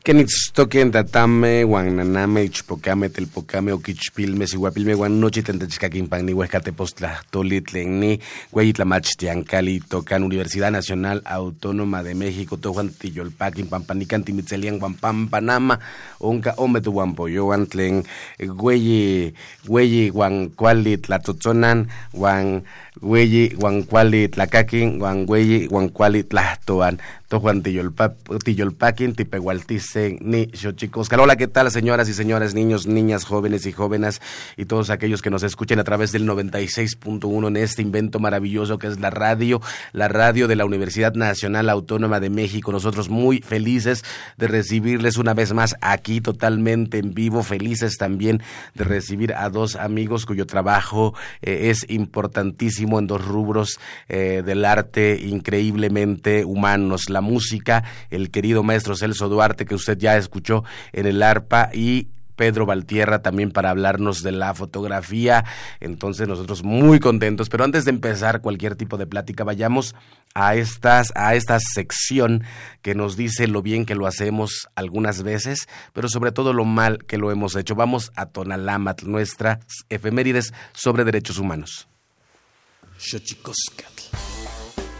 Kenitstoken tatame, guananame, ichpocame, telpocame, oquichpilme, siguapilme, guanochi, tentechcaquimpan, huescatepostla, tolitlenni, hueyitlamachtiancali, tocan Universidad Nacional Autónoma de México, tojuan tiyolpaquin, pampanican, timitzelian, guampampanama, onca, ometu guampoyoan, tlen, güeyi, güeyi, guancuali, tlatotzonan, guan, güeyi, guancuali, tlacaquin, guan, güeyi, guancuali, tlahtoan, tojuan tiyolpaquin, tipehualticen, ni xochicoscal. Hola, ¿qué tal, señoras y señores, niños, niñas, jóvenes y jóvenes, y todos aquellos que nos escuchen a través del 96.1 en este invento maravilloso que es la radio, la radio de la Universidad Nacional Autónoma de México. Nosotros muy felices de recibirles una vez más aquí totalmente en vivo, felices también de recibir a dos amigos cuyo trabajo eh, es importantísimo en dos rubros eh, del arte increíblemente humanos, la música, el querido maestro Celso Duarte que usted ya escuchó en el arpa y Pedro Valtierra también para hablarnos de la fotografía. Entonces nosotros muy contentos. Pero antes de empezar cualquier tipo de plática, vayamos a estas, a esta sección que nos dice lo bien que lo hacemos algunas veces, pero sobre todo lo mal que lo hemos hecho. Vamos a Tonalámatl, nuestras efemérides sobre derechos humanos.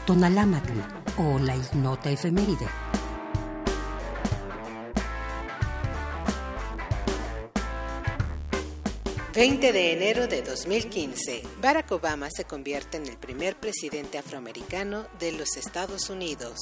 Tonalámatl o la ignota efeméride. 20 de enero de 2015, Barack Obama se convierte en el primer presidente afroamericano de los Estados Unidos.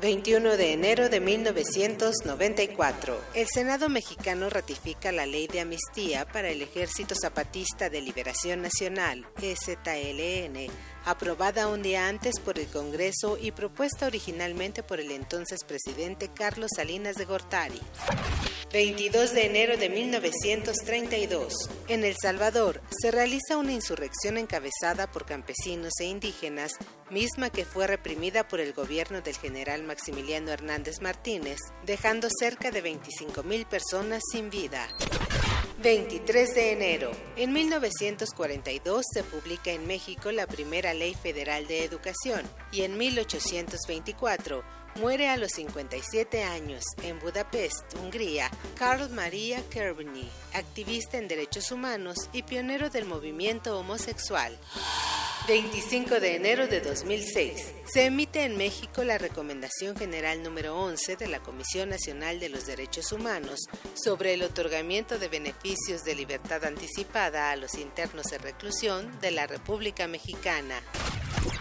21 de enero de 1994, el Senado mexicano ratifica la ley de amnistía para el Ejército Zapatista de Liberación Nacional, EZLN, aprobada un día antes por el Congreso y propuesta originalmente por el entonces presidente Carlos Salinas de Gortari. 22 de enero de 1932. En El Salvador se realiza una insurrección encabezada por campesinos e indígenas, misma que fue reprimida por el gobierno del general Maximiliano Hernández Martínez, dejando cerca de 25.000 personas sin vida. 23 de enero. En 1942 se publica en México la primera ley federal de educación y en 1824 muere a los 57 años en Budapest, Hungría, Karl Maria Kerbny, activista en derechos humanos y pionero del movimiento homosexual. 25 de enero de 2006. Se emite en México la Recomendación General número 11 de la Comisión Nacional de los Derechos Humanos sobre el otorgamiento de beneficios de libertad anticipada a los internos de reclusión de la República Mexicana.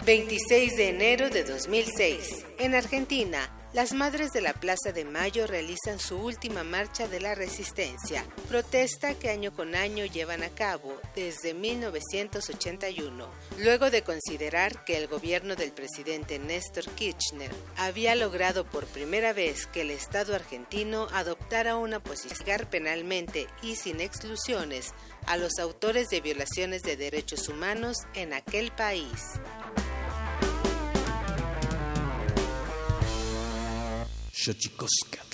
26 de enero de 2006. En Argentina, las madres de la Plaza de Mayo realizan su última marcha de la resistencia, protesta que año con año llevan a cabo desde 1981, luego de considerar que el gobierno del presidente Néstor Kirchner había logrado por primera vez que el Estado argentino adoptara una posición penalmente y sin exclusiones a los autores de violaciones de derechos humanos en aquel país. Xochicoscatl.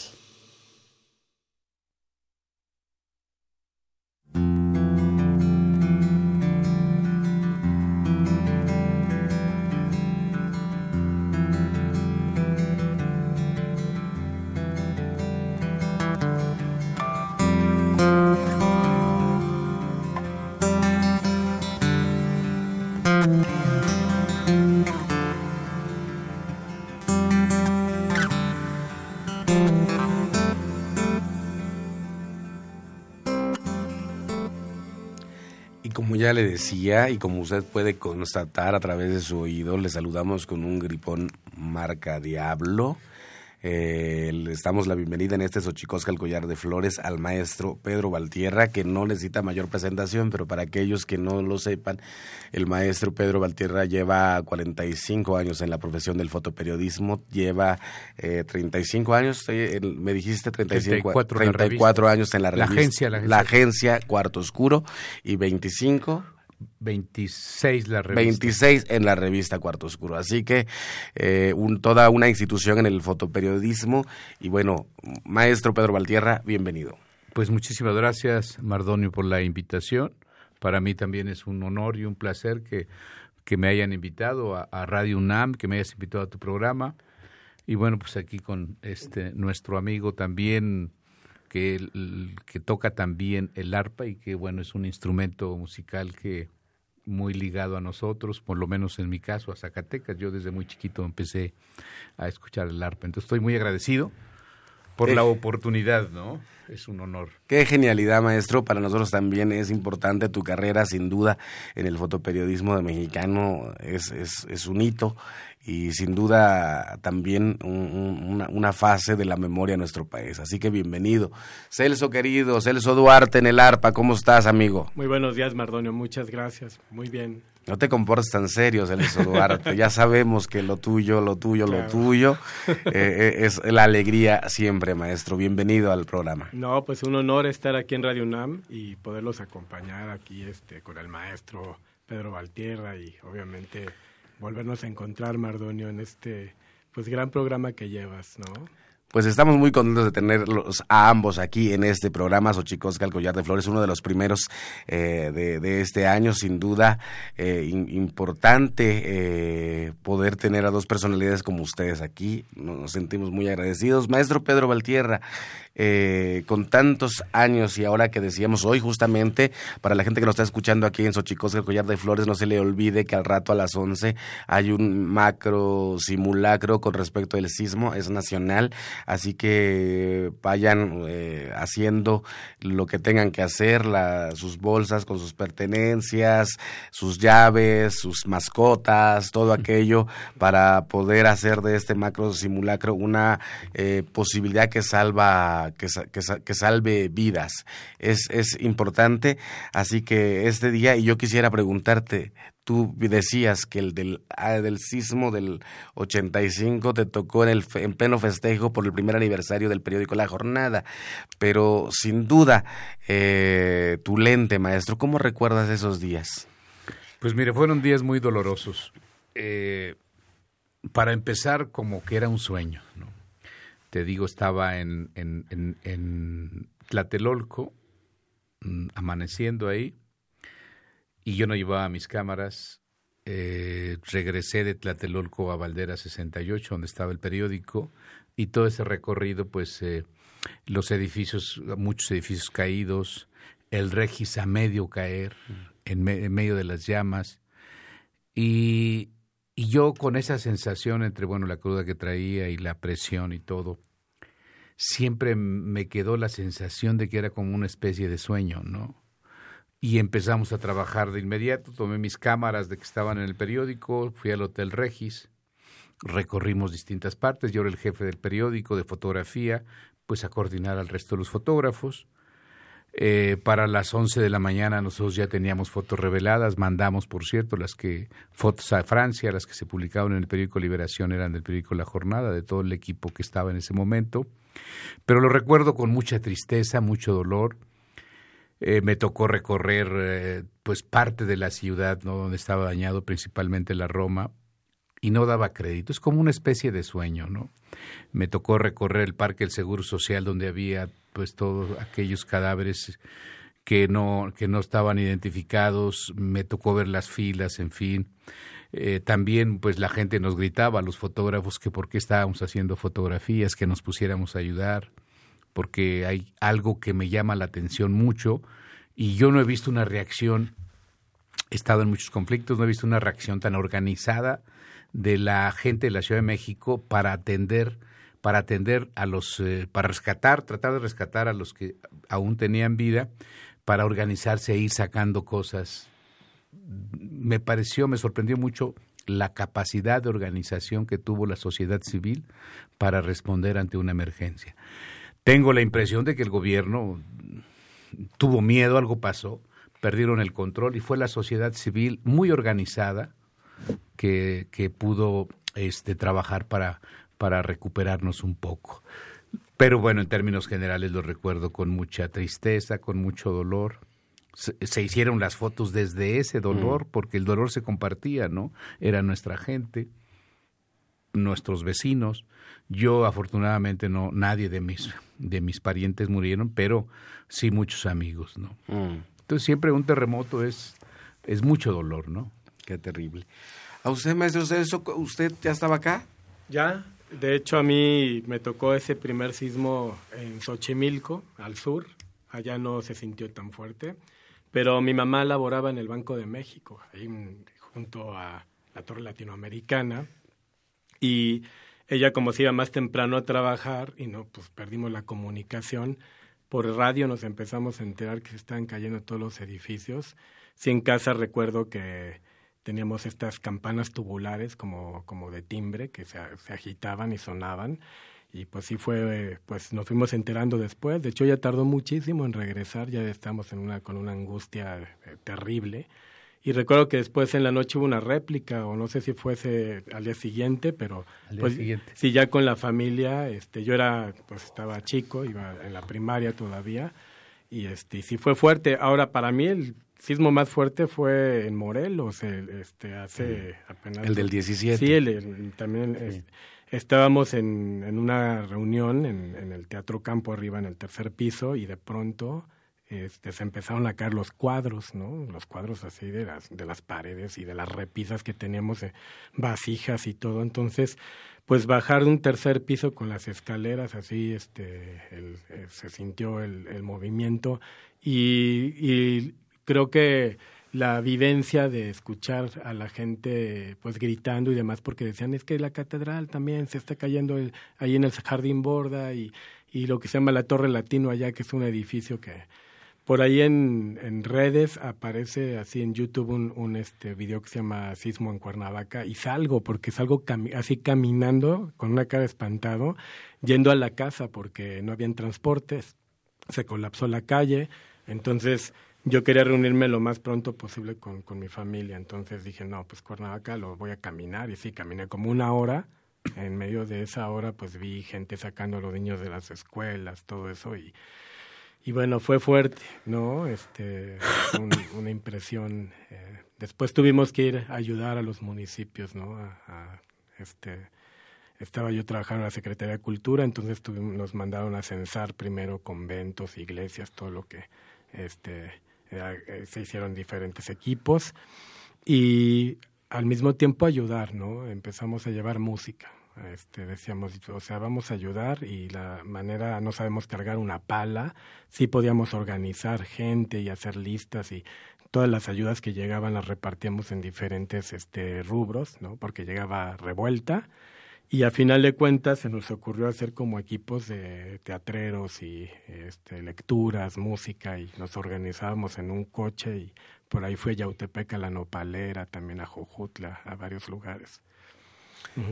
Como ya le decía, y como usted puede constatar a través de su oído, le saludamos con un gripón marca Diablo. Eh, le damos la bienvenida en este Xochicosca el collar de flores al maestro Pedro Valtierra, que no necesita mayor presentación, pero para aquellos que no lo sepan, el maestro Pedro Valtierra lleva 45 años en la profesión del fotoperiodismo, lleva eh, 35 años, eh, me dijiste 35, 34 en la 34 años en la La revista, agencia, la agencia. la agencia Cuarto Oscuro y 25 26 la revista. 26 en la revista Cuarto Oscuro. Así que eh, un, toda una institución en el fotoperiodismo. Y bueno, maestro Pedro Valtierra, bienvenido. Pues muchísimas gracias, Mardonio, por la invitación. Para mí también es un honor y un placer que, que me hayan invitado a, a Radio UNAM, que me hayas invitado a tu programa. Y bueno, pues aquí con este nuestro amigo también que, que toca también el arpa y que bueno, es un instrumento musical que muy ligado a nosotros, por lo menos en mi caso, a Zacatecas. Yo desde muy chiquito empecé a escuchar el arpa. Entonces estoy muy agradecido por la oportunidad, ¿no? Es un honor. Qué genialidad, maestro. Para nosotros también es importante tu carrera, sin duda, en el fotoperiodismo de mexicano. Es, es, es un hito y sin duda también una, una, fase de la memoria de nuestro país. Así que bienvenido. Celso querido, Celso Duarte en el ARPA, ¿cómo estás, amigo? Muy buenos días, Mardonio, muchas gracias. Muy bien. No te comportes tan serio, Celso Duarte. ya sabemos que lo tuyo, lo tuyo, lo tuyo eh, es la alegría siempre, maestro. Bienvenido al programa. No, pues un honor estar aquí en Radio UNAM y poderlos acompañar aquí este, con el maestro Pedro Valtierra y obviamente volvernos a encontrar, Mardonio, en este pues gran programa que llevas, ¿no? Pues estamos muy contentos de tenerlos a ambos aquí en este programa. Xochicosca, el Collar de Flores, uno de los primeros eh, de, de, este año, sin duda eh, importante eh, poder tener a dos personalidades como ustedes aquí. Nos sentimos muy agradecidos. Maestro Pedro Valtierra, eh, con tantos años y ahora que decíamos hoy justamente, para la gente que nos está escuchando aquí en Xochicosca, el Collar de Flores, no se le olvide que al rato a las 11 hay un macro simulacro con respecto al sismo, es nacional, así que vayan eh, haciendo lo que tengan que hacer, la, sus bolsas con sus pertenencias, sus llaves, sus mascotas, todo aquello para poder hacer de este macro simulacro una eh, posibilidad que salva que, que, que, salve vidas. Es, es importante, así que este día, y yo quisiera preguntarte, tú decías que el del, ah, del sismo del 85 te tocó en, el, en pleno festejo por el primer aniversario del periódico La Jornada, pero sin duda, eh, tu lente, maestro, ¿cómo recuerdas esos días? Pues mire, fueron días muy dolorosos. Eh, para empezar, como que era un sueño, ¿no? Te digo, estaba en, en, en, en Tlatelolco, mmm, amaneciendo ahí, y yo no llevaba mis cámaras. Eh, regresé de Tlatelolco a Valdera 68, donde estaba el periódico, y todo ese recorrido, pues eh, los edificios, muchos edificios caídos, el Regis a medio caer, en, me, en medio de las llamas, y, y yo con esa sensación entre, bueno, la cruda que traía y la presión y todo, siempre me quedó la sensación de que era como una especie de sueño, ¿no? Y empezamos a trabajar de inmediato, tomé mis cámaras de que estaban en el periódico, fui al Hotel Regis, recorrimos distintas partes, yo era el jefe del periódico de fotografía, pues a coordinar al resto de los fotógrafos. Eh, para las 11 de la mañana nosotros ya teníamos fotos reveladas, mandamos, por cierto, las que fotos a Francia, las que se publicaban en el periódico Liberación eran del periódico La Jornada, de todo el equipo que estaba en ese momento. Pero lo recuerdo con mucha tristeza, mucho dolor. Eh, me tocó recorrer eh, pues parte de la ciudad ¿no? donde estaba dañado, principalmente la Roma, y no daba crédito. Es como una especie de sueño, ¿no? Me tocó recorrer el Parque del Seguro Social donde había pues todos aquellos cadáveres que no, que no estaban identificados, me tocó ver las filas, en fin. Eh, también pues la gente nos gritaba, los fotógrafos, que por qué estábamos haciendo fotografías, que nos pusiéramos a ayudar, porque hay algo que me llama la atención mucho y yo no he visto una reacción, he estado en muchos conflictos, no he visto una reacción tan organizada de la gente de la Ciudad de México para atender para atender a los, eh, para rescatar, tratar de rescatar a los que aún tenían vida, para organizarse e ir sacando cosas. Me pareció, me sorprendió mucho la capacidad de organización que tuvo la sociedad civil para responder ante una emergencia. Tengo la impresión de que el gobierno tuvo miedo, algo pasó, perdieron el control y fue la sociedad civil muy organizada que, que pudo este, trabajar para para recuperarnos un poco. Pero bueno, en términos generales lo recuerdo con mucha tristeza, con mucho dolor se, hicieron las fotos desde ese dolor, mm. porque el dolor se compartía, ¿no? Era nuestra gente, nuestros vecinos. Yo afortunadamente no, nadie de mis, de mis parientes murieron, pero sí muchos amigos, ¿no? Mm. Entonces siempre un terremoto es, es mucho dolor, ¿no? Qué terrible. ¿A usted, maestro, usted ya estaba acá? Ya, de hecho a mí me tocó ese primer sismo en Xochimilco, al sur. Allá no se sintió tan fuerte. Pero mi mamá laboraba en el Banco de México, ahí junto a la Torre Latinoamericana. Y ella como se iba más temprano a trabajar y no, pues perdimos la comunicación. Por radio nos empezamos a enterar que se estaban cayendo todos los edificios. Sí, en casa recuerdo que teníamos estas campanas tubulares como, como de timbre que se, se agitaban y sonaban y pues sí fue, pues nos fuimos enterando después. De hecho, ya tardó muchísimo en regresar, ya estamos en una, con una angustia eh, terrible. Y recuerdo que después en la noche hubo una réplica, o no sé si fuese al día siguiente, pero pues, sí, ya con la familia, este, yo era, pues estaba chico, iba en la primaria todavía, y este, sí fue fuerte. Ahora, para mí el sismo más fuerte fue en Morelos, este, hace apenas... El del 17. Sí, el, también estábamos en, en una reunión en, en, el Teatro Campo arriba, en el tercer piso, y de pronto este, se empezaron a caer los cuadros, ¿no? Los cuadros así de las, de las paredes y de las repisas que teníamos, vasijas y todo. Entonces, pues bajar de un tercer piso con las escaleras, así este, el, eh, se sintió el, el movimiento y, y creo que la vivencia de escuchar a la gente pues gritando y demás porque decían es que la catedral también se está cayendo ahí en el jardín borda y, y lo que se llama la torre latino allá que es un edificio que por ahí en, en redes aparece así en YouTube un, un este video que se llama Sismo en Cuernavaca y salgo porque salgo así caminando con una cara espantado yendo a la casa porque no habían transportes se colapsó la calle entonces yo quería reunirme lo más pronto posible con, con mi familia. Entonces dije, no, pues Cuernavaca lo voy a caminar. Y sí, caminé como una hora. En medio de esa hora, pues vi gente sacando a los niños de las escuelas, todo eso. Y, y bueno, fue fuerte, ¿no? Este, una impresión. Eh, después tuvimos que ir a ayudar a los municipios, ¿no? A, este, estaba yo trabajando en la Secretaría de Cultura, entonces tuvimos, nos mandaron a censar primero conventos, iglesias, todo lo que este, se hicieron diferentes equipos y al mismo tiempo ayudar, ¿no? Empezamos a llevar música. Este, decíamos, o sea, vamos a ayudar y la manera, no sabemos cargar una pala, sí podíamos organizar gente y hacer listas y todas las ayudas que llegaban las repartíamos en diferentes este, rubros, ¿no? Porque llegaba revuelta, y a final de cuentas se nos ocurrió hacer como equipos de teatreros y este, lecturas, música, y nos organizábamos en un coche y por ahí fue Yautepec a la Nopalera, también a Jojutla, a varios lugares.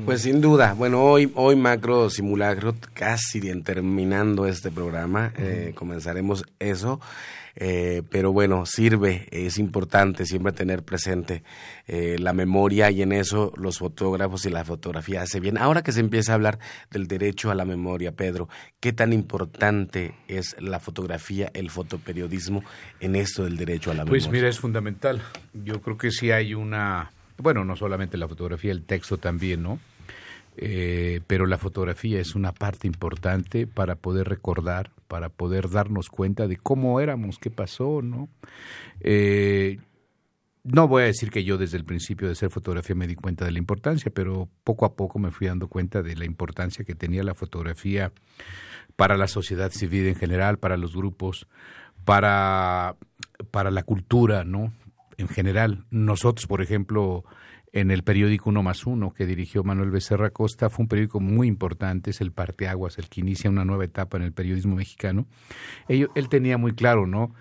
Pues sin duda, bueno, hoy, hoy macro simulacro, casi bien terminando este programa, eh, comenzaremos eso, eh, pero bueno, sirve, es importante siempre tener presente eh, la memoria y en eso los fotógrafos y la fotografía hace bien. Ahora que se empieza a hablar del derecho a la memoria, Pedro, ¿qué tan importante es la fotografía, el fotoperiodismo en esto del derecho a la pues memoria? Pues mira, es fundamental. Yo creo que sí hay una bueno, no solamente la fotografía, el texto también, ¿no? Eh, pero la fotografía es una parte importante para poder recordar, para poder darnos cuenta de cómo éramos, qué pasó, ¿no? Eh, no voy a decir que yo desde el principio de hacer fotografía me di cuenta de la importancia, pero poco a poco me fui dando cuenta de la importancia que tenía la fotografía para la sociedad civil en general, para los grupos, para, para la cultura, ¿no? En general. Nosotros, por ejemplo, en el periódico Uno más Uno que dirigió Manuel Becerra Costa, fue un periódico muy importante, es el parteaguas, el que inicia una nueva etapa en el periodismo mexicano. Él, tenía muy claro, ¿no?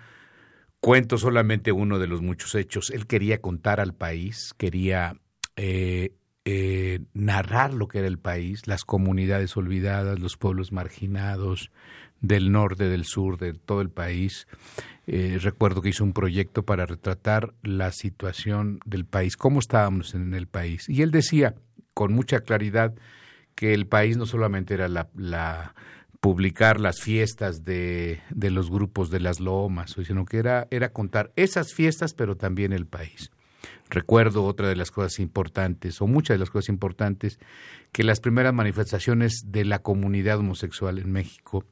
Cuento solamente uno de los muchos hechos. Él quería contar al país, quería eh, eh, narrar lo que era el país, las comunidades olvidadas, los pueblos marginados del norte, del sur, de todo el país. Eh, recuerdo que hizo un proyecto para retratar la situación del país, cómo estábamos en el país. Y él decía con mucha claridad que el país no solamente era la, publicar las fiestas de, los grupos de las lomas, sino que era contar esas fiestas, pero también el país. Recuerdo otra de las cosas importantes, o muchas de las cosas importantes, que las primeras manifestaciones de la comunidad homosexual en México,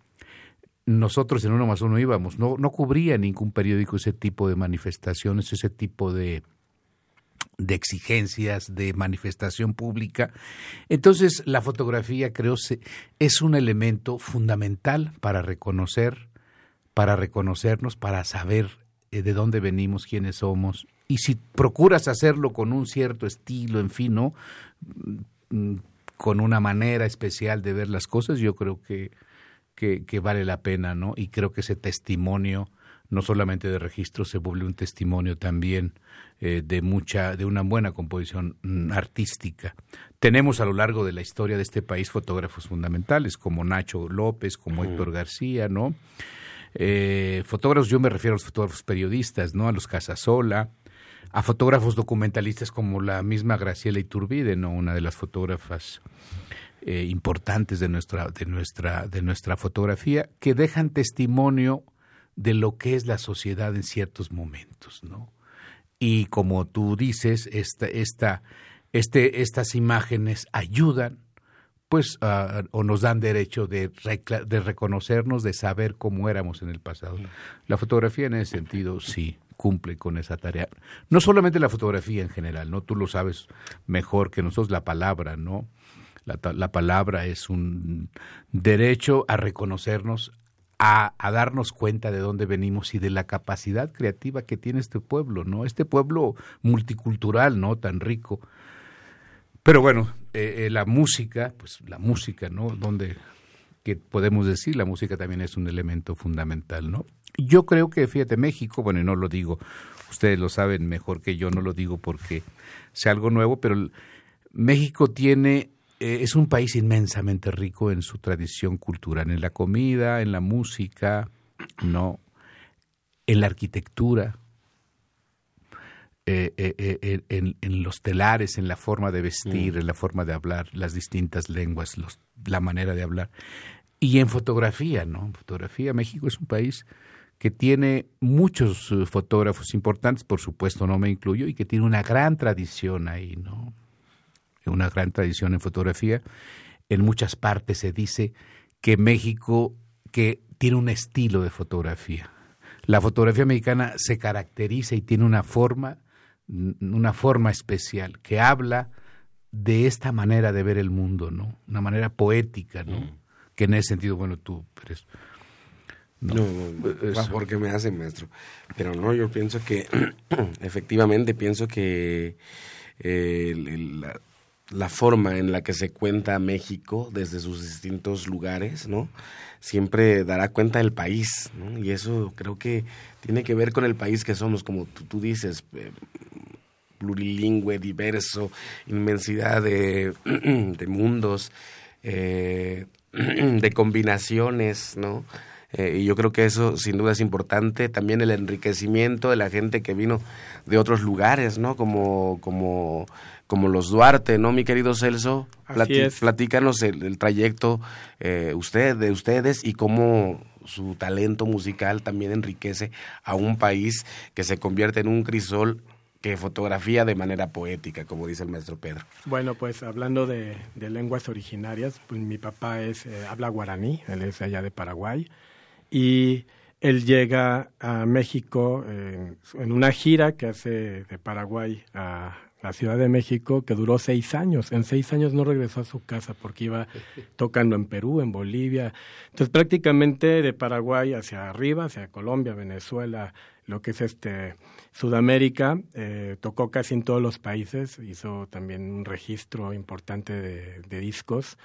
nosotros en uno más uno íbamos, no, no cubría ningún periódico ese tipo de manifestaciones, ese tipo de, de exigencias de manifestación pública. Entonces, la fotografía creo es un elemento fundamental para reconocer, para reconocernos, para saber eh, de dónde venimos, quiénes somos. Y si procuras hacerlo con un cierto estilo, en fin. Mm, con una manera especial de ver las cosas, yo creo que, que, que vale la pena, ¿no? Y creo que ese testimonio no solamente de registro, se vuelve un testimonio también eh, de mucha, de una buena composición mm, artística. Tenemos a lo largo de la historia de este país fotógrafos fundamentales como Nacho López, como Héctor García, ¿no? Eh, fotógrafos, yo me refiero a los fotógrafos periodistas, ¿no? A los Casasola, a fotógrafos documentalistas como la misma Graciela Iturbide, ¿no? Una de las fotógrafas eh, importantes de nuestra, de nuestra, de nuestra fotografía, que dejan testimonio de lo que es la sociedad en ciertos momentos, ¿no? Y como tú dices, esta, esta, este, estas imágenes ayudan, pues, o nos dan derecho de, de reconocernos, de saber cómo éramos en el pasado. La fotografía en ese sentido sí cumple con esa tarea. No solamente la fotografía en general, ¿no? Tú lo sabes mejor que nosotros, la palabra, ¿no? La, la, palabra es un derecho a reconocernos, a, darnos cuenta de dónde venimos y de la capacidad creativa que tiene este pueblo, ¿no? Este pueblo multicultural, ¿no? Tan rico. Pero bueno, eh, eh, la música, pues la música, ¿no? Donde, que podemos decir, la música también es un elemento fundamental, ¿no? Yo creo que, fíjate, México, bueno, y no lo digo, ustedes lo saben mejor que yo, no lo digo porque sea algo nuevo, pero México tiene eh, es un país inmensamente rico en su tradición cultural, en la comida, en la música, no, en la arquitectura, eh, eh, en, los telares, en la forma de vestir, mm. en la forma de hablar, las distintas lenguas, la manera de hablar. Y en fotografía, ¿no? En fotografía, México es un país que tiene muchos fotógrafos importantes, por supuesto no me incluyo, y que tiene una gran tradición ahí, ¿no? Una gran tradición en fotografía. En muchas partes se dice que México que tiene un estilo de fotografía. La fotografía mexicana se caracteriza y tiene una forma, una forma especial que habla de esta manera de ver el mundo, ¿no? Una manera poética, ¿no? Mm. Que en ese sentido, bueno, tú eres... No, no, porque me hace maestro. Pero no, yo pienso que, efectivamente, pienso que eh, la, la forma en la que se cuenta México desde sus distintos lugares, ¿no? Siempre dará cuenta del país, ¿no? Y eso creo que tiene que ver con el país que somos, como tú, dices, eh, plurilingüe, diverso, inmensidad de, de mundos, eh, de combinaciones, ¿no? Eh, y yo creo que eso sin duda es importante. También el enriquecimiento de la gente que vino de otros lugares, ¿no? Como, como como los Duarte, ¿no, mi querido Celso? Platícanos el, trayecto eh, usted, de ustedes y cómo su talento musical también enriquece a un país que se convierte en un crisol que fotografía de manera poética, como dice el maestro Pedro. Bueno, pues hablando de, lenguas originarias, pues mi papá es eh, habla guaraní, él es allá de Paraguay, y él llega a México en una gira que hace de Paraguay a, la Ciudad de México, que duró seis años. En seis años no regresó a su casa porque iba tocando en Perú, en Bolivia. Entonces prácticamente de Paraguay hacia arriba, hacia Colombia, Venezuela, lo que es este Sudamérica, eh, tocó casi en todos los países, hizo también un registro importante de, de discos.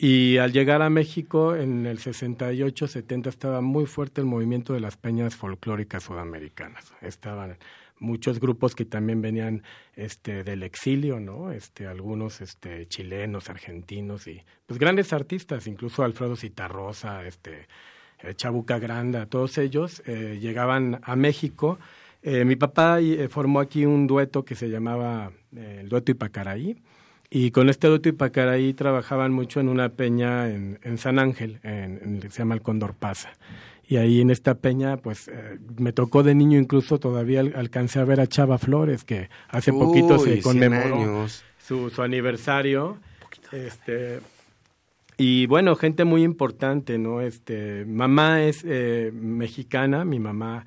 Y al llegar a México en el 68, 70 estaba muy fuerte el movimiento de las peñas folclóricas sudamericanas. Estaban muchos grupos que también venían este del exilio, ¿no? Este algunos este chilenos, argentinos y pues grandes artistas, incluso Alfredo Citarrosa, este eh, Chabuca Granda, todos ellos eh, llegaban a México. Eh, mi papá formó aquí un dueto que se llamaba el dueto Ipacaraí Y con este Duto y Pacaraí trabajaban mucho en una peña en, en San Ángel, en, se llama el Condor Pasa. Y ahí en esta peña, pues eh, me tocó de niño incluso, todavía alcancé a ver a Chava Flores, que hace poquito se conmemoró su, su, aniversario. Este, y bueno, gente muy importante, ¿no? Este, mamá es eh, mexicana, mi mamá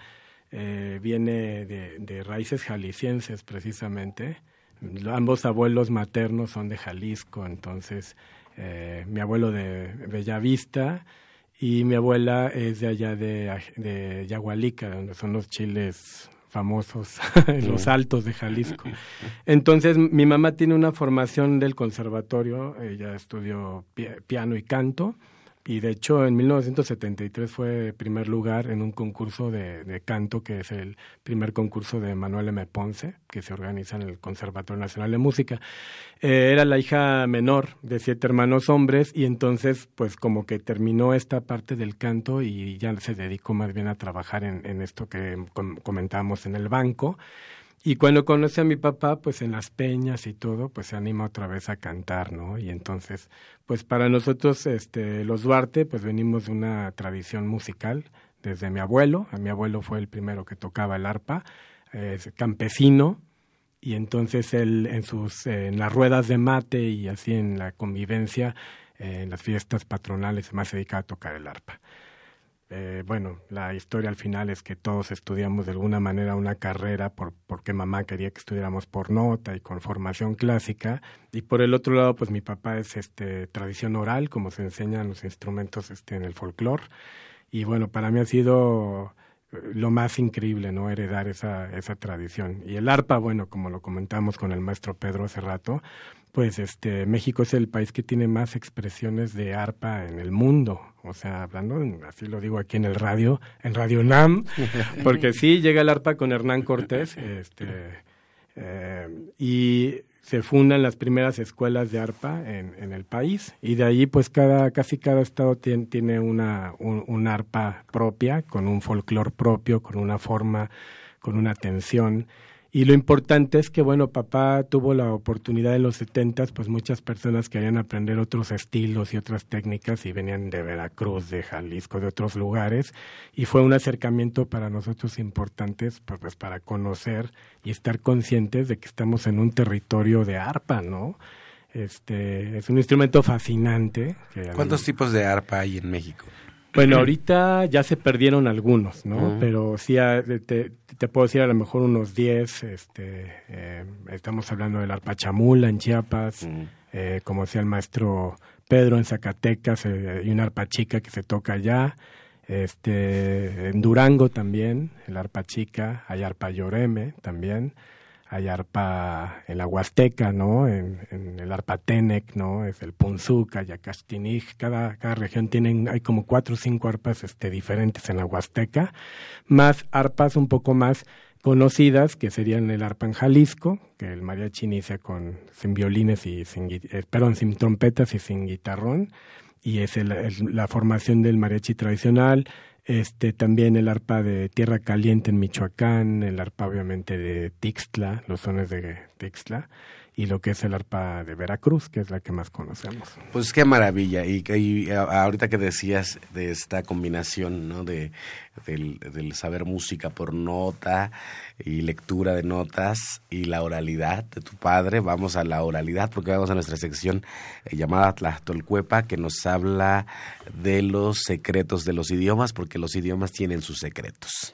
eh, viene de, de, raíces jaliscienses precisamente. Ambos abuelos maternos son de Jalisco, entonces mi abuelo de Bellavista y mi abuela es de allá de, de Yagualica, donde son los chiles famosos, los altos de Jalisco. Entonces, mi mamá tiene una formación del conservatorio, ella estudió piano y canto, y de hecho en 1973 fue primer lugar en un concurso de, canto que es el primer concurso de Manuel M. Ponce que se organiza en el Conservatorio Nacional de Música. Eh, era la hija menor de siete hermanos hombres y entonces pues como que terminó esta parte del canto y ya se dedicó más bien a trabajar en, en esto que comentábamos en el banco. Y cuando conoce a mi papá, pues en las peñas y todo, pues se anima otra vez a cantar, ¿no? Y entonces, pues para nosotros, este, los Duarte, pues venimos de una tradición musical desde mi abuelo. Mi abuelo fue el primero que tocaba el arpa, es campesino, y entonces él en sus, en las ruedas de mate y así en la convivencia, en las fiestas patronales, más se dedicaba a tocar el arpa. Eh, bueno, la historia al final es que todos estudiamos de alguna manera una carrera por, porque mamá quería que estudiáramos por nota y con formación clásica. Y por el otro lado, pues mi papá es este tradición oral, como se enseñan los instrumentos este, en el folclore. Y bueno, para mí ha sido eh, lo más increíble, ¿no? Heredar esa, esa tradición. Y el arpa, bueno, como lo comentamos con el maestro Pedro hace rato, pues este México es el país que tiene más expresiones de arpa en el mundo. O sea, hablando, así lo digo aquí en el radio, en Radio NAM, porque sí llega el arpa con Hernán Cortés, este, eh, y se fundan las primeras escuelas de arpa en, en, el país y de ahí pues cada casi cada estado tiene, tiene una un, arpa propia con un folclore propio con una forma con una tensión y lo importante es que, bueno, papá tuvo la oportunidad en los setentas, pues muchas personas querían aprender otros estilos y otras técnicas y venían de Veracruz, de Jalisco, de otros lugares. Y fue un acercamiento para nosotros importante, pues, pues para conocer y estar conscientes de que estamos en un territorio de arpa, ¿no? Este, es un instrumento fascinante. ¿Cuántos tipos de arpa hay en México? Bueno, ahorita ya se perdieron algunos, ¿no? Pero sí, ah, te, te, puedo decir a lo mejor unos 10. Este, eh, estamos hablando del arpa chamula en Chiapas, eh, como decía el maestro Pedro en Zacatecas, eh, y una arpa chica que se toca allá. Este, en Durango también, el arpa chica, hay arpa lloreme también hay arpa en la Huasteca, ¿no? En, el arpa Tenec, ¿no? Es el Punzuca, Yacastinij, cada, cada región tienen, hay como cuatro o cinco arpas este, diferentes en la Huasteca, más arpas un poco más conocidas, que serían el arpa en Jalisco, que el mariachi inicia con, sin violines y sin, eh, perdón, sin trompetas y sin guitarrón, y es la formación del mariachi tradicional, este también el arpa de Tierra Caliente en Michoacán, el arpa obviamente de Tixtla, los sones de Tixtla y lo que es el arpa de Veracruz, que es la que más conocemos. Pues qué maravilla. Y, ahorita que decías de esta combinación ¿no? de, del, saber música por nota y lectura de notas y la oralidad de tu padre, vamos a la oralidad porque vamos a nuestra sección eh, llamada Tlachtolcuepa que nos habla de los secretos de los idiomas porque los idiomas tienen sus secretos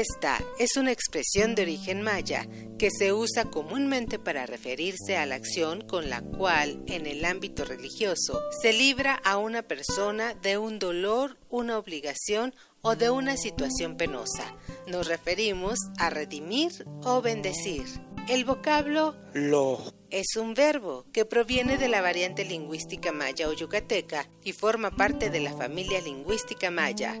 Esta es una expresión de origen maya que se usa comúnmente para referirse a la acción con la cual, en el ámbito religioso, se libra a una persona de un dolor, una obligación o de una situación penosa. Nos referimos a redimir o bendecir. El vocablo lo es un verbo que proviene de la variante lingüística maya o yucateca y forma parte de la familia lingüística maya.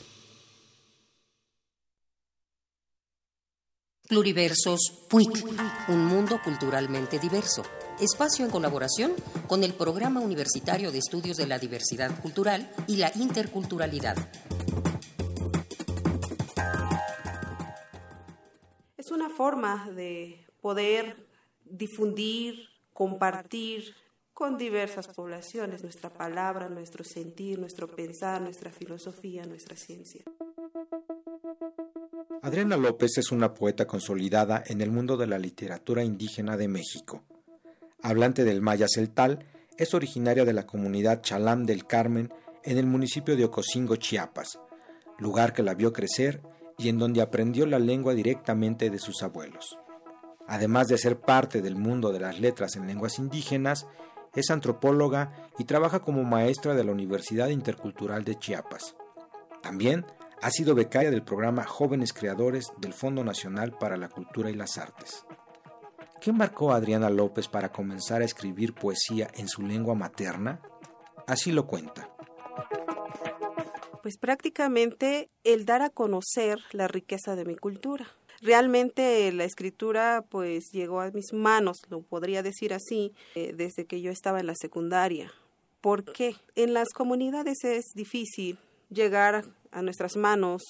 Pluriversos PUIC, un mundo culturalmente diverso. Espacio en colaboración con el Programa Universitario de Estudios de la Diversidad Cultural y la Interculturalidad. Es una forma de poder difundir, compartir con diversas poblaciones nuestra palabra, nuestro sentir, nuestro pensar, nuestra filosofía, nuestra ciencia. Adriana López es una poeta consolidada en el mundo de la literatura indígena de México. Hablante del maya celtal, es originaria de la comunidad Chalam del Carmen en el municipio de Ocosingo, Chiapas, lugar que la vio crecer y en donde aprendió la lengua directamente de sus abuelos. Además de ser parte del mundo de las letras en lenguas indígenas, es antropóloga y trabaja como maestra de la Universidad Intercultural de Chiapas. También ha sido becaria del programa Jóvenes Creadores del Fondo Nacional para la Cultura y las Artes. ¿Qué marcó a Adriana López para comenzar a escribir poesía en su lengua materna? Así lo cuenta. Pues prácticamente el dar a conocer la riqueza de mi cultura. Realmente la escritura pues llegó a mis manos, lo podría decir así, eh, desde que yo estaba en la secundaria. ¿Por qué? En las comunidades es difícil llegar a nuestras manos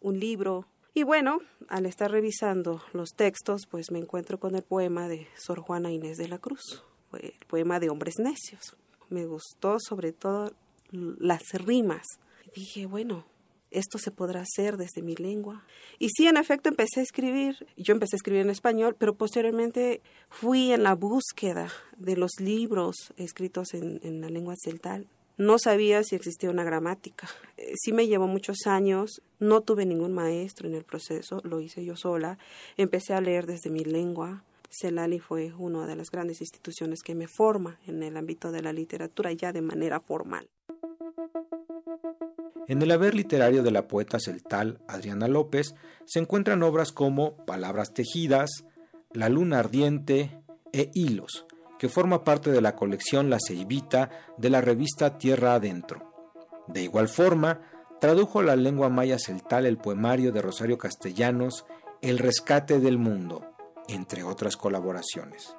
un libro. Y bueno, al estar revisando los textos, pues me encuentro con el poema de Sor Juana Inés de la Cruz, el poema de Hombres Necios. Me gustó sobre todo las rimas. dije, bueno, esto se podrá hacer desde mi lengua. Y sí, en efecto, empecé a escribir. Yo empecé a escribir en español, pero posteriormente fui en la búsqueda de los libros escritos en, en la lengua celtal no sabía si existía una gramática. Eh, sí me llevó muchos años, no tuve ningún maestro en el proceso, lo hice yo sola. Empecé a leer desde mi lengua. Celali fue una de las grandes instituciones que me forma en el ámbito de la literatura ya de manera formal. En el haber literario de la poeta celtal Adriana López se encuentran obras como Palabras tejidas, La luna ardiente e Hilos, que forma parte de la colección La Ceibita de la revista Tierra Adentro. De igual forma, tradujo la lengua maya celtal el poemario de Rosario Castellanos El rescate del mundo, entre otras colaboraciones.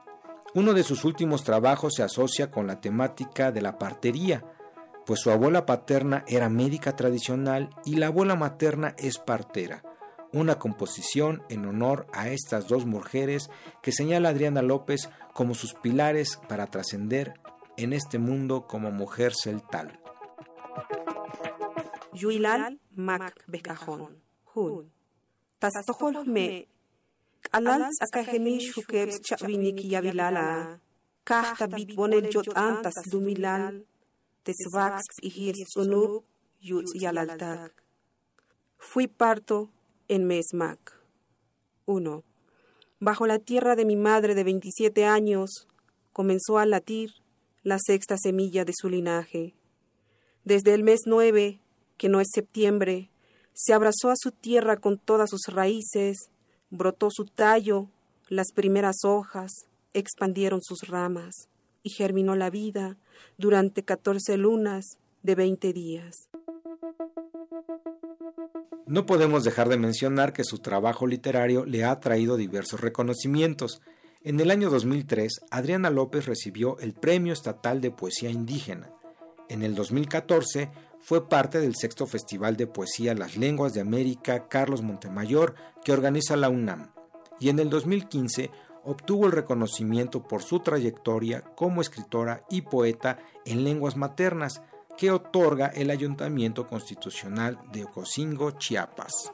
Uno de sus últimos trabajos se asocia con la temática de la partería, pues su abuela paterna era médica tradicional y la abuela materna es partera, una composición en honor a estas dos mujeres que señala Adriana López como sus pilares para trascender en este mundo como mujer celtal. Yuilal Mac Becajón, Hun. Tastohol me. Alal sakaheni shukebs chavinik yavilala. Kahta bit bonel jot antas dumilal. Tesvax ihir sunub yut yalaltak. Fui parto en Mesmac. 1. Bajo la tierra de mi madre de 27 años comenzó a latir la sexta semilla de su linaje. Desde el mes 9, que no es septiembre, se abrazó a su tierra con todas sus raíces, brotó su tallo, las primeras hojas, expandieron sus ramas y germinó la vida durante catorce lunas de veinte días. No podemos dejar de mencionar que su trabajo literario le ha traído diversos reconocimientos. En el año 2003, Adriana López recibió el Premio Estatal de Poesía Indígena. En el 2014, fue parte del sexto Festival de Poesía Las Lenguas de América Carlos Montemayor que organiza la UNAM. Y en el 2015 obtuvo el reconocimiento por su trayectoria como escritora y poeta en lenguas maternas, que otorga el Ayuntamiento Constitucional de Ocosingo, Chiapas.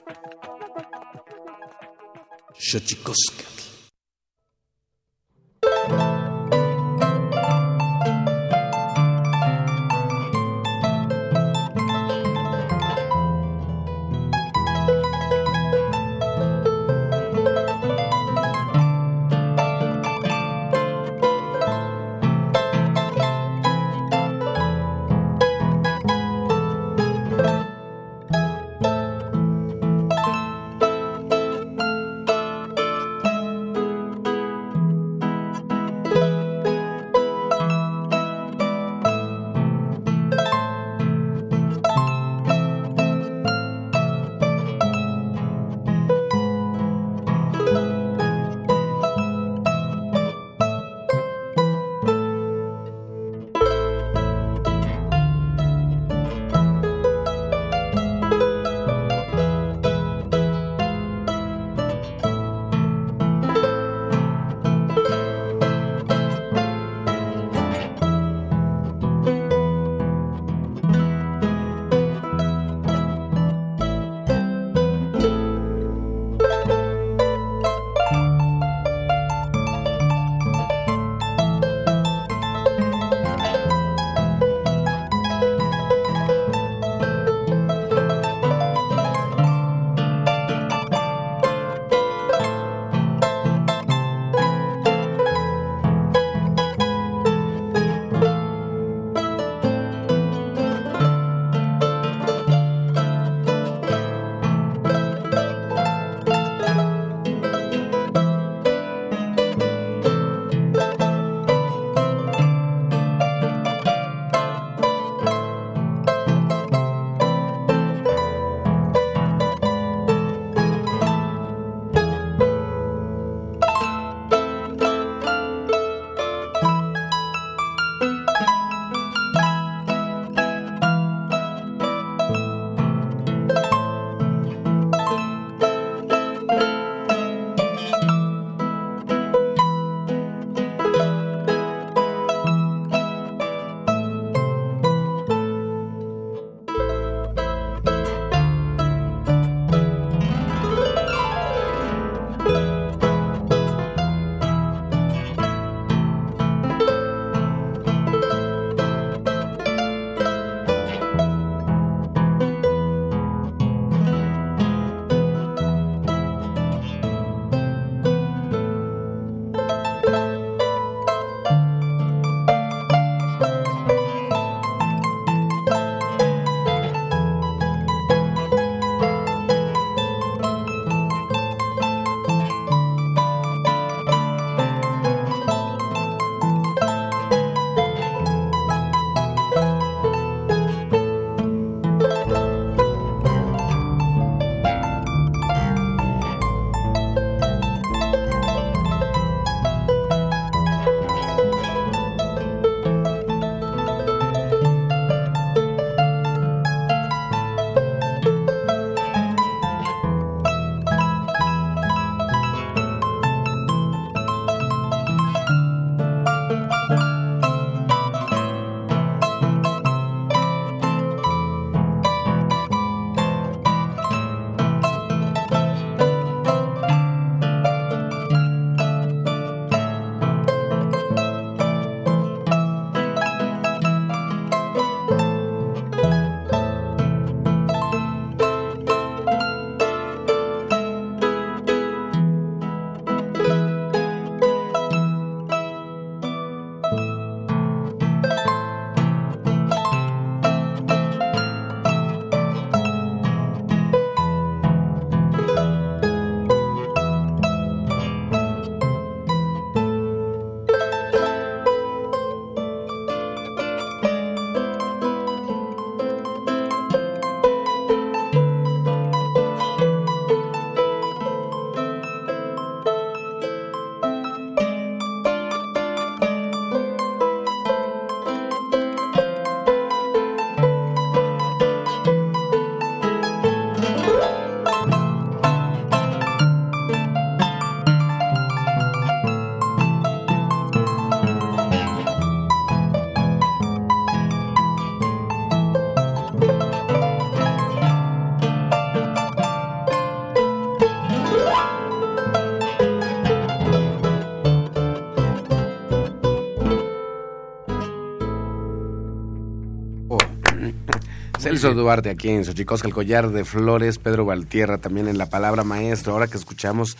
Celso Duarte aquí en Xochicosca, el collar de flores, Pedro Valtierra también en la palabra maestro. Ahora que escuchamos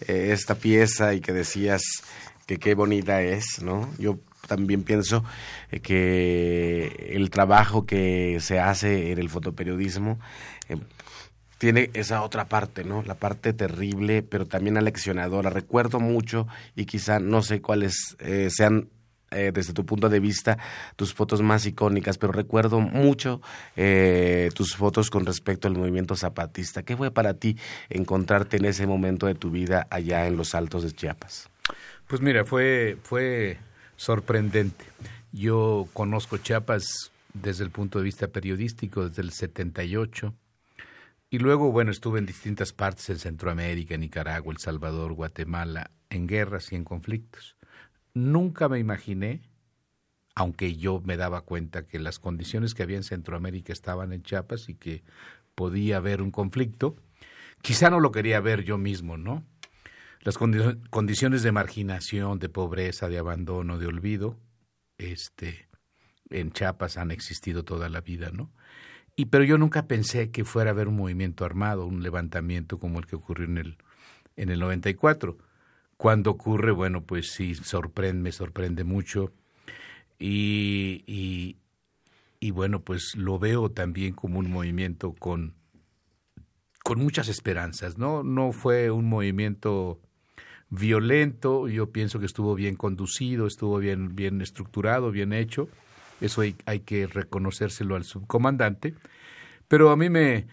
eh, esta pieza y que decías que qué bonita es, ¿no? Yo también pienso eh, que el trabajo que se hace en el fotoperiodismo eh, tiene esa otra parte, ¿no? La parte terrible, pero también aleccionadora. Recuerdo mucho y quizá no sé cuáles sean eh, desde tu punto de vista, tus fotos más icónicas, pero recuerdo mucho eh, tus fotos con respecto al movimiento zapatista. ¿Qué fue para ti encontrarte en ese momento de tu vida allá en los altos de Chiapas? Pues mira, fue, fue sorprendente. Yo conozco Chiapas desde el punto de vista periodístico, desde el 78. Y luego, bueno, estuve en distintas partes en Centroamérica, Nicaragua, El Salvador, Guatemala, en guerras y en conflictos. Nunca me imaginé, aunque yo me daba cuenta que las condiciones que había en Centroamérica estaban en Chiapas y que podía haber un conflicto, quizá no lo quería ver yo mismo, ¿no? Las condiciones de marginación, de pobreza, de abandono, de olvido, este, en Chiapas han existido toda la vida, ¿no? Y pero yo nunca pensé que fuera a haber un movimiento armado, un levantamiento como el que ocurrió en el en el 94 cuando ocurre, bueno, pues sí, sorprende, me sorprende mucho. Y, y, bueno, pues lo veo también como un movimiento con, con muchas esperanzas, ¿no? No fue un movimiento violento, yo pienso que estuvo bien conducido, estuvo bien, bien estructurado, bien hecho, eso hay, hay que reconocérselo al subcomandante, pero a mí me...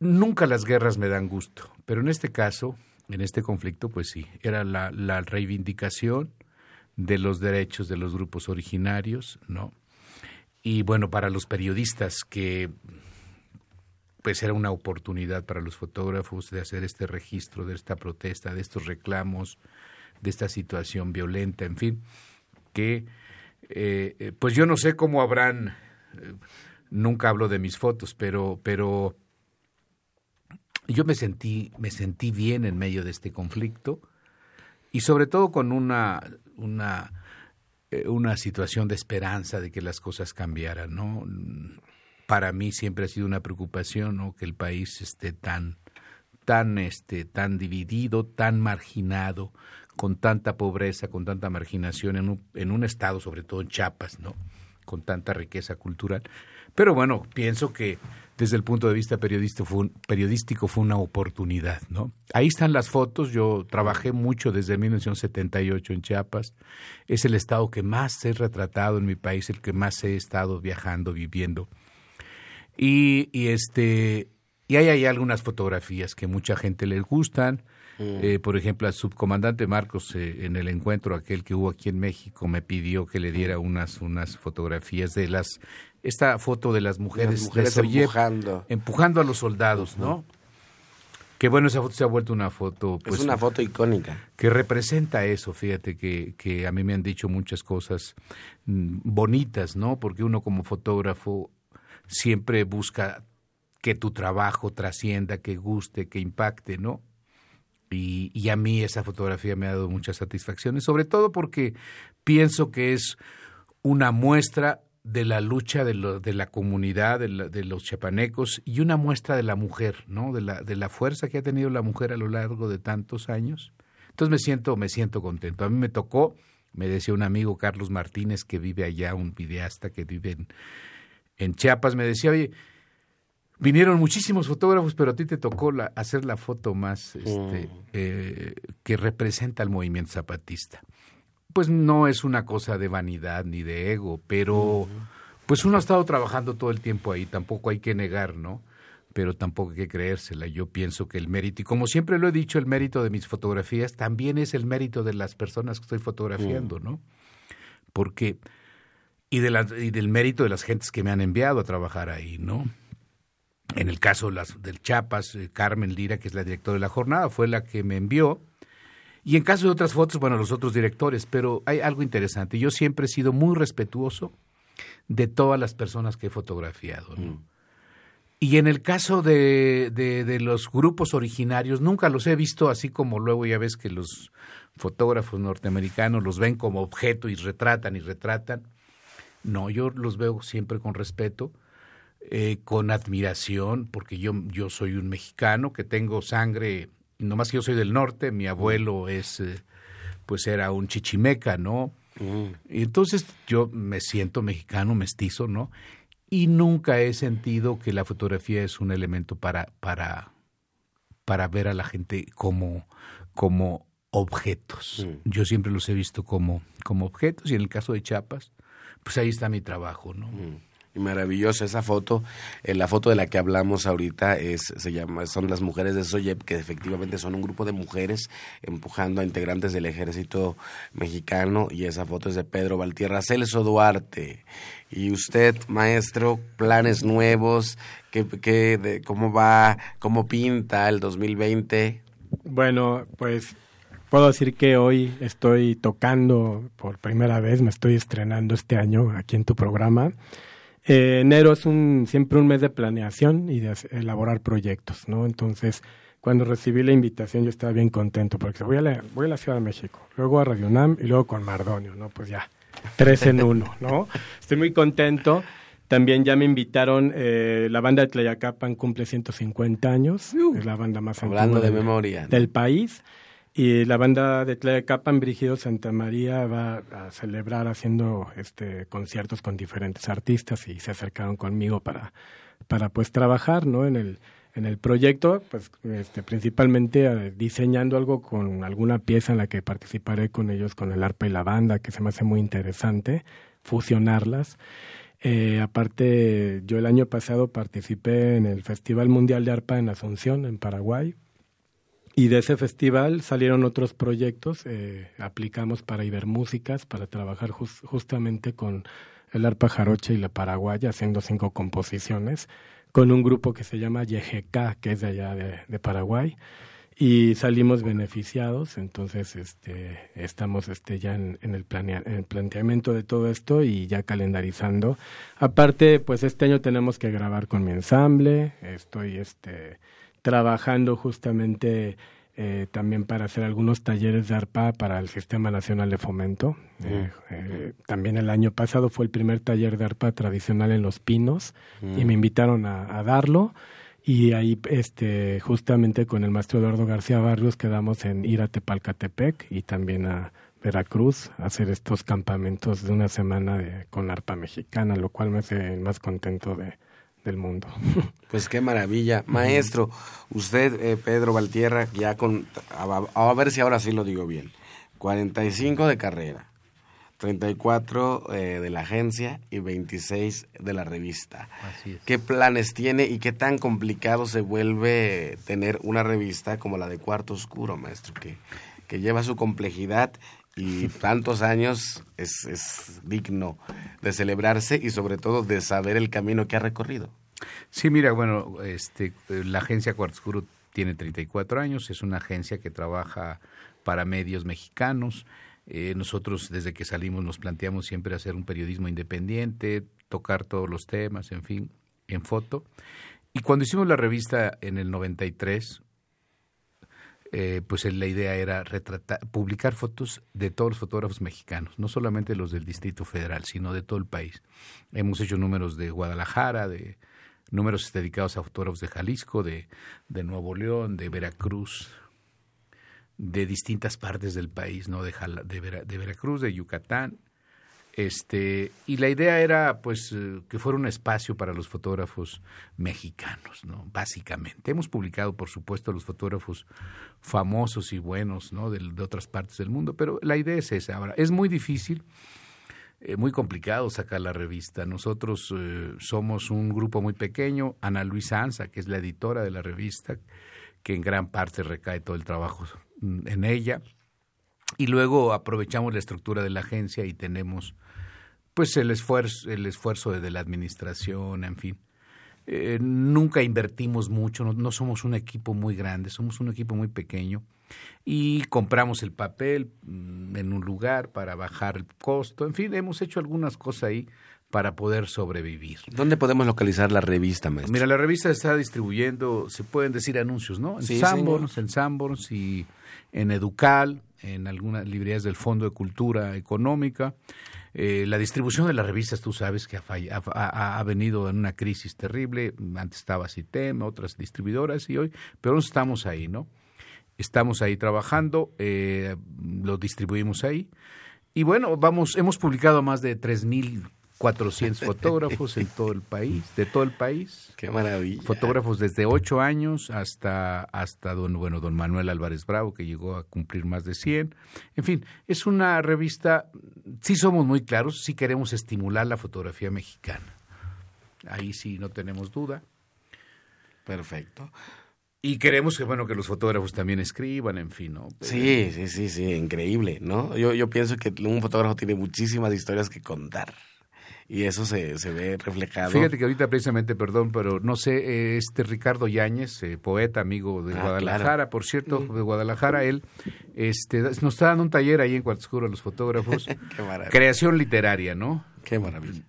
Nunca las guerras me dan gusto, pero en este caso en este conflicto, pues sí, era la, reivindicación de los derechos de los grupos originarios, ¿no? Y bueno, para los periodistas que pues era una oportunidad para los fotógrafos de hacer este registro de esta protesta, de estos reclamos, de esta situación violenta, en fin, que eh, eh, pues yo no sé cómo habrán, eh, nunca hablo de mis fotos, pero, pero yo me sentí, me sentí bien en medio de este conflicto y sobre todo con una, una, eh, una situación de esperanza de que las cosas cambiaran, ¿no? Para mí siempre ha sido una preocupación, ¿no? Que el país esté tan, tan, este, tan dividido, tan marginado, con tanta pobreza, con tanta marginación en un, en un estado, sobre todo en Chiapas, ¿no? Con tanta riqueza cultural. Pero bueno, pienso que desde el punto de vista periodístico fue, periodístico fue una oportunidad, ¿no? Ahí están las fotos, yo trabajé mucho desde 1978 en Chiapas, es el estado que más he retratado en mi país, el que más he estado viajando, viviendo. Y, y este y hay, hay algunas fotografías que mucha gente les gustan, mm. eh, por ejemplo, al subcomandante Marcos eh, en el encuentro aquel que hubo aquí en México me pidió que le diera unas unas fotografías de las esta foto de las mujeres, empujando. empujando a los soldados, ¿no? Que bueno, esa foto se ha vuelto una foto. Pues, es una foto icónica. Que representa eso, fíjate, que, que a mí me han dicho muchas cosas mm, bonitas, ¿no? Porque uno como fotógrafo siempre busca que tu trabajo trascienda, que guste, que impacte, ¿no? Y, y, a mí esa fotografía me ha dado muchas satisfacciones, sobre todo porque pienso que es una muestra de la lucha de, lo, de la comunidad, de, de, los chapanecos y una muestra de la mujer, ¿no? De la, de la fuerza que ha tenido la mujer a lo largo de tantos años. Entonces me siento, me siento contento. A mí me tocó, me decía un amigo Carlos Martínez que vive allá, un videasta que vive en, en Chiapas, me decía, oye, vinieron muchísimos fotógrafos, pero a ti te tocó la, hacer la foto más este, mm. eh, que representa el movimiento zapatista pues no es una cosa de vanidad ni de ego, pero pues uno ha estado trabajando todo el tiempo ahí, tampoco hay que negar, ¿no? Pero tampoco hay que creérsela. Yo pienso que el mérito, y como siempre lo he dicho, el mérito de mis fotografías también es el mérito de las personas que estoy fotografiando, ¿no? Porque, y, de la, y del mérito de las gentes que me han enviado a trabajar ahí, ¿no? En el caso las, del Chapas, eh, Carmen Lira, que es la directora de la jornada, fue la que me envió y en caso de otras fotos, bueno, los otros directores, pero hay algo interesante. Yo siempre he sido muy respetuoso de todas las personas que he fotografiado. Mm. Y en el caso de, de, los grupos originarios, nunca los he visto así como luego ya ves que los fotógrafos norteamericanos los ven como objeto y retratan y retratan. No, yo los veo siempre con respeto. eh, con admiración, porque yo, yo soy un mexicano que tengo sangre, nomás que yo soy del norte, mi abuelo es, eh, pues era un chichimeca, ¿no? Y entonces yo me siento mexicano, mestizo, ¿no? Y nunca he sentido que la fotografía es un elemento para, para, para ver a la gente como, como objetos. Yo siempre los he visto como, como objetos y en el caso de Chiapas, pues ahí está mi trabajo, ¿no? Y maravillosa esa foto. Eh, la foto de la que hablamos ahorita es, se llama, son las mujeres de Soyep, que efectivamente son un grupo de mujeres empujando a integrantes del ejército mexicano. Y esa foto es de Pedro Valtierra, Celso Duarte. Y usted, maestro, planes nuevos, ¿qué, qué, de, ¿cómo va, cómo pinta el 2020? Bueno, pues puedo decir que hoy estoy tocando por primera vez, me estoy estrenando este año aquí en tu programa. Eh, enero es un, siempre un mes de planeación y de elaborar proyectos, ¿no? Entonces, cuando recibí la invitación yo estaba bien contento porque voy a la, voy a la Ciudad de México, luego a Radio UNAM y luego con Mardonio, ¿no? Pues ya, tres en uno, ¿no? Estoy muy contento. También ya me invitaron, eh, la banda de Tlayacapan cumple 150 años, es la banda más Hablando antigua de memoria. del país. Y la banda de Tlayacapan, Brígido Santa María, va a celebrar haciendo este conciertos con diferentes artistas y se acercaron conmigo para, para pues trabajar ¿no? en, el, en el proyecto, pues este, principalmente eh, diseñando algo con alguna pieza en la que participaré con ellos, con el arpa y la banda, que se me hace muy interesante, fusionarlas. Eh, aparte, yo el año pasado participé en el Festival Mundial de Arpa en Asunción, en Paraguay, y de ese festival salieron otros proyectos, eh, aplicamos para Ibermúsicas, para trabajar jus- justamente con el arpa jarocha y la paraguaya, haciendo cinco composiciones, con un grupo que se llama YGK, que es de allá de, de Paraguay, y salimos beneficiados, entonces este, estamos este, ya en, en el, planea- en el planteamiento de todo esto y ya calendarizando. Aparte, pues este año tenemos que grabar con mi ensamble, estoy este, trabajando justamente eh, también para hacer algunos talleres de arpa para el Sistema Nacional de Fomento. Eh, eh, también el año pasado fue el primer taller de arpa tradicional en Los Pinos y me invitaron a, a darlo. Y ahí, este, justamente con el maestro Eduardo García Barrios quedamos en ir a Tepalcatepec y también a Veracruz a hacer estos campamentos de una semana de, con arpa mexicana, lo cual me hace más contento de, del mundo. Pues qué maravilla. Maestro, usted, eh, Pedro Valtierra, ya con, a, a ver si ahora sí lo digo bien, 45 de carrera, 34 eh, de la agencia y 26 de la revista. Así es. ¿Qué planes tiene y qué tan complicado se vuelve tener una revista como la de Cuarto Oscuro, maestro? Que, que lleva su complejidad y tantos años es, es digno de celebrarse y sobre todo de saber el camino que ha recorrido. Sí, mira, bueno, este, la agencia Cuarto Oscuro tiene 34 años, es una agencia que trabaja para medios mexicanos. Eh, nosotros desde que salimos nos planteamos siempre hacer un periodismo independiente, tocar todos los temas, en fin, en foto. Y cuando hicimos la revista en el 93, eh, pues la idea era retratar, publicar fotos de todos los fotógrafos mexicanos, no solamente los del Distrito Federal, sino de todo el país. Hemos hecho números de Guadalajara, de números dedicados a fotógrafos de Jalisco, de, Nuevo León, de Veracruz, de distintas partes del país, ¿no? De Veracruz, de Yucatán. Este, y la idea era pues eh, que fuera un espacio para los fotógrafos mexicanos, ¿no? Básicamente. Hemos publicado, por supuesto, los fotógrafos famosos y buenos, ¿no? De, de otras partes del mundo, pero la idea es esa. Ahora, es muy difícil, eh, muy complicado sacar la revista. Nosotros eh, somos un grupo muy pequeño. Ana Luisa Anza, que es la editora de la revista, que en gran parte recae todo el trabajo mm, en ella. Y luego aprovechamos la estructura de la agencia y tenemos pues el esfuerzo, el esfuerzo de, la administración, en fin. Eh, nunca invertimos mucho, no, no somos un equipo muy grande, somos un equipo muy pequeño y compramos el papel mm, en un lugar para bajar el costo, en fin, hemos hecho algunas cosas ahí para poder sobrevivir. ¿Dónde podemos localizar la revista, maestro? Mira, la revista está distribuyendo, se pueden decir anuncios, ¿no? En Sí, Sanborns, en Sanborns y en Educal, en algunas librerías del Fondo de Cultura Económica. Eh, la distribución de las revistas, tú sabes que ha, ha, venido en una crisis terrible. Antes estaba CITEM, otras distribuidoras y hoy, pero estamos ahí, ¿no? Estamos ahí trabajando, eh, lo distribuimos ahí. Y bueno, vamos, hemos publicado más de 3.400 fotógrafos en todo el país, de todo el país. Qué maravilla. Fotógrafos desde ocho años hasta, hasta don, bueno, don Manuel Álvarez Bravo, que llegó a cumplir más de 100. En fin, es una revista, sí somos muy claros, sí queremos estimular la fotografía mexicana. Ahí sí no tenemos duda. Perfecto. Y queremos que, bueno, que los fotógrafos también escriban, en fin, ¿no? Sí, sí, sí, sí, increíble, ¿no? Yo, yo pienso que un fotógrafo tiene muchísimas historias que contar y eso se, se ve reflejado. Fíjate que ahorita precisamente, perdón, pero no sé, este Ricardo Yáñez, eh, poeta, amigo de ah, Guadalajara, por cierto, de Guadalajara, él este, nos está dando un taller ahí en Cuarto Oscuro a los fotógrafos. Qué maravilla. Creación literaria, ¿no? Qué maravilla.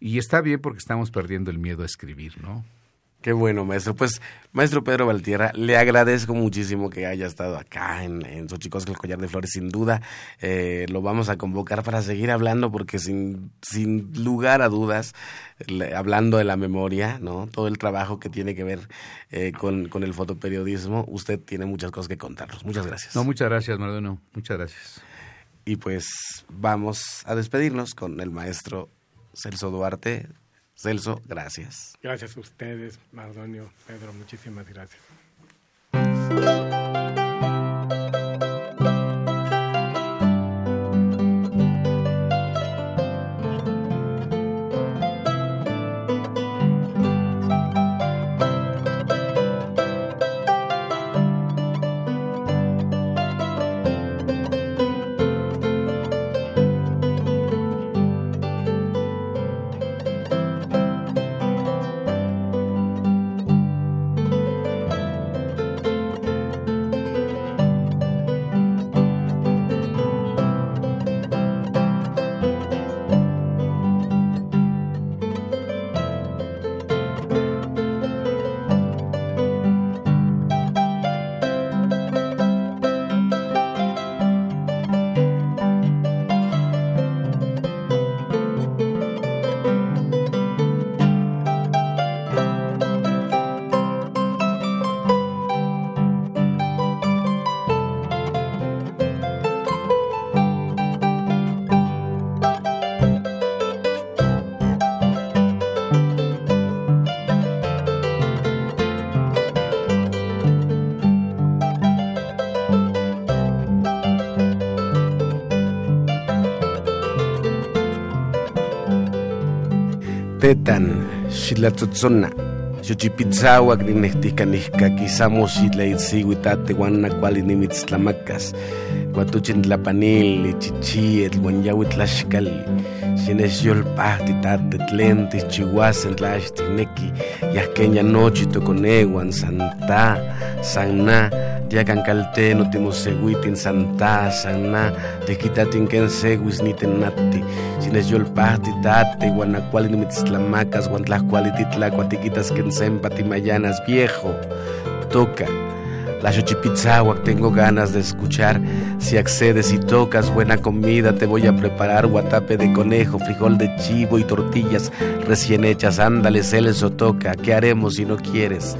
Y está bien porque estamos perdiendo el miedo a escribir, ¿no? Qué bueno, maestro. Pues, maestro Pedro Valtierra, le agradezco muchísimo que haya estado acá en, en Xochicosca, el Collar de Flores. Sin duda, eh, lo vamos a convocar para seguir hablando, porque sin, sin lugar a dudas, hablando de la memoria, ¿no? Todo el trabajo que tiene que ver eh, con, con el fotoperiodismo, usted tiene muchas cosas que contarnos. Muchas gracias. No, muchas gracias, Mardeno. Muchas gracias. Y pues vamos a despedirnos con el maestro Celso Duarte Celso, gracias. Gracias a ustedes, Mardonio, Pedro, muchísimas gracias. Xilatzotzona xochipitzahuac ninehticaniscaquisamos xitlaitziuitate uan nacuali nimitztlamaccas cuatuchin tlapanili chichietl uan yaui tlaxcali xinexyolpahti tate tlen tihchiuasen tlaxtineki yahquenya nochi toconeuan santa sanna Yakan kalteno timoseguitin santa sana tequitatin ken seguis nitenati sines yolpahti tate guanacuali nimitztlamacas guantlacuali titlacua tiquitas ken sempa timayanas viejo. Toca la xochipitzahuac tengo ganas de escuchar. Si accedes y tocas buena comida, te voy a preparar guatape de conejo, frijol de chivo y tortillas recién hechas. Ándale, Celso toca. ¿Qué haremos si no quieres?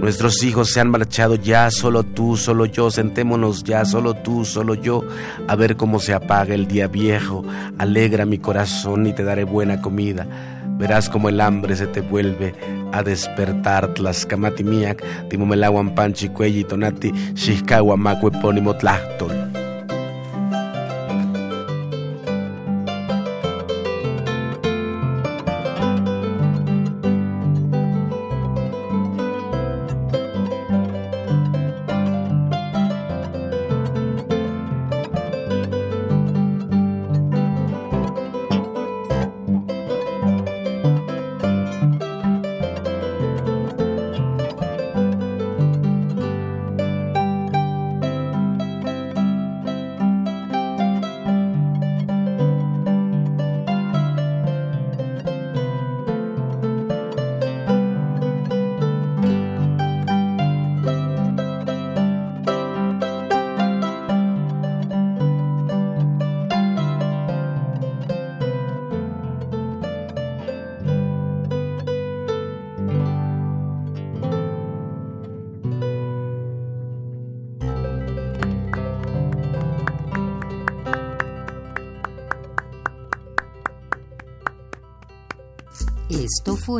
Nuestros hijos se han marchado ya, solo tú, solo yo, sentémonos ya, solo tú, solo yo, a ver cómo se apaga el día viejo. Alegra mi corazón y te daré buena comida. Verás como el hambre se te vuelve a despertar. Tlascamatimiac, timomelawan panchi cuelli tonati, xiscawa macue ponimo